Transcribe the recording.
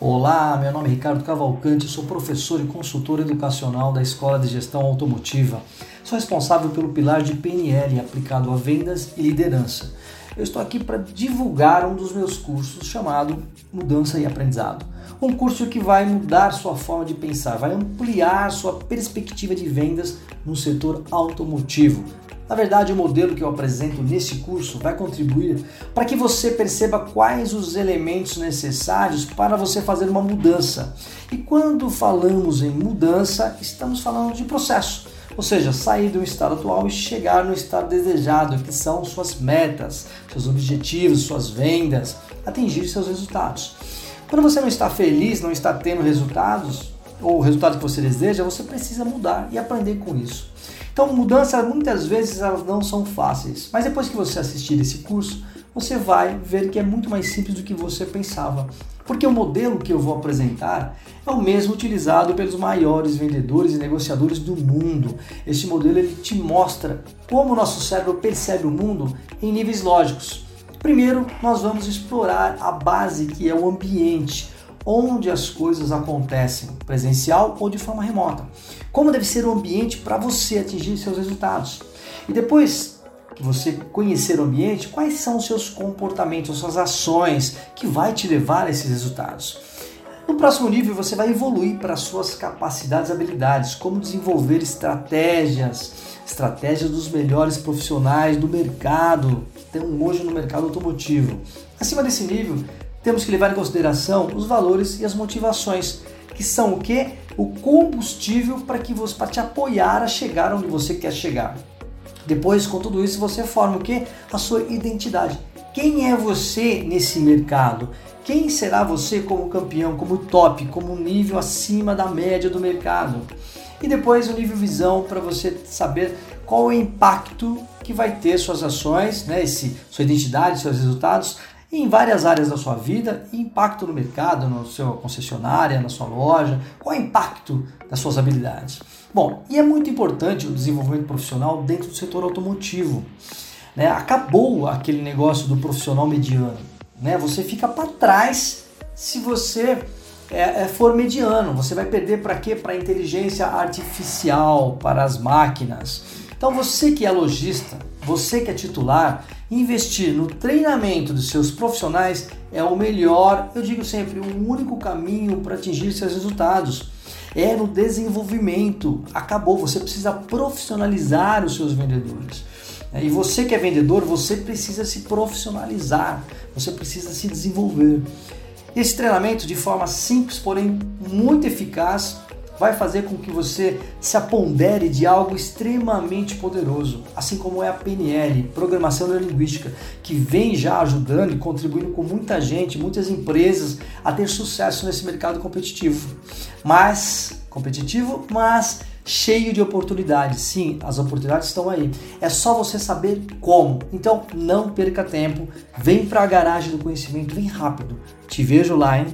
Olá, meu nome é Ricardo Cavalcante, sou professor e consultor educacional da Escola de Gestão Automotiva. Sou responsável pelo pilar de PNL aplicado a vendas e liderança. Eu estou aqui para divulgar um dos meus cursos chamado Mudança e Aprendizado. Um curso que vai mudar sua forma de pensar, vai ampliar sua perspectiva de vendas no setor automotivo, na verdade, o modelo que eu apresento nesse curso vai contribuir para que você perceba quais os elementos necessários para você fazer uma mudança. E quando falamos em mudança, estamos falando de processo, ou seja, sair do estado atual e chegar no estado desejado, que são suas metas, seus objetivos, suas vendas, atingir seus resultados. Quando você não está feliz, não está tendo resultados, ou o resultado que você deseja, você precisa mudar e aprender com isso. Então, mudanças muitas vezes elas não são fáceis, mas depois que você assistir esse curso, você vai ver que é muito mais simples do que você pensava. Porque o modelo que eu vou apresentar é o mesmo utilizado pelos maiores vendedores e negociadores do mundo. Este modelo ele te mostra como o nosso cérebro percebe o mundo em níveis lógicos. Primeiro, nós vamos explorar a base que é o ambiente, onde as coisas acontecem, presencial ou de forma remota. Como deve ser o ambiente para você atingir seus resultados. E depois que você conhecer o ambiente, quais são os seus comportamentos, suas ações que vai te levar a esses resultados. No próximo nível, você vai evoluir para suas capacidades e habilidades, como desenvolver estratégias, estratégias dos melhores profissionais do mercado, que estão hoje no mercado automotivo. Acima desse nível, temos que levar em consideração os valores e as motivações, que são o que? O combustível para que você para te apoiar a chegar onde você quer chegar. Depois, com tudo isso, você forma o que? A sua identidade. Quem é você nesse mercado? Quem será você como campeão, como top, como nível acima da média do mercado? E depois o nível visão para você saber qual o impacto que vai ter suas ações, né, esse, sua identidade, seus resultados em várias áreas da sua vida, impacto no mercado, na sua concessionária, na sua loja, qual é o impacto das suas habilidades. Bom, e é muito importante o desenvolvimento profissional dentro do setor automotivo. Né? Acabou aquele negócio do profissional mediano. Né? Você fica para trás se você é, é, for mediano. Você vai perder para quê? Para a inteligência artificial, para as máquinas. Então você que é lojista, você que é titular, investir no treinamento dos seus profissionais é o melhor, eu digo sempre, o único caminho para atingir seus resultados. É no desenvolvimento. Acabou, você precisa profissionalizar os seus vendedores. É, e você que é vendedor, você precisa se profissionalizar, você precisa se desenvolver. Esse treinamento, de forma simples, porém muito eficaz, vai fazer com que você se apondere de algo extremamente poderoso, assim como é a PNL, Programação Neurolinguística, que vem já ajudando e contribuindo com muita gente, muitas empresas a ter sucesso nesse mercado competitivo. Mas competitivo, mas cheio de oportunidades. Sim, as oportunidades estão aí. É só você saber como. Então, não perca tempo. Vem para a garagem do conhecimento, vem rápido. Te vejo lá, hein?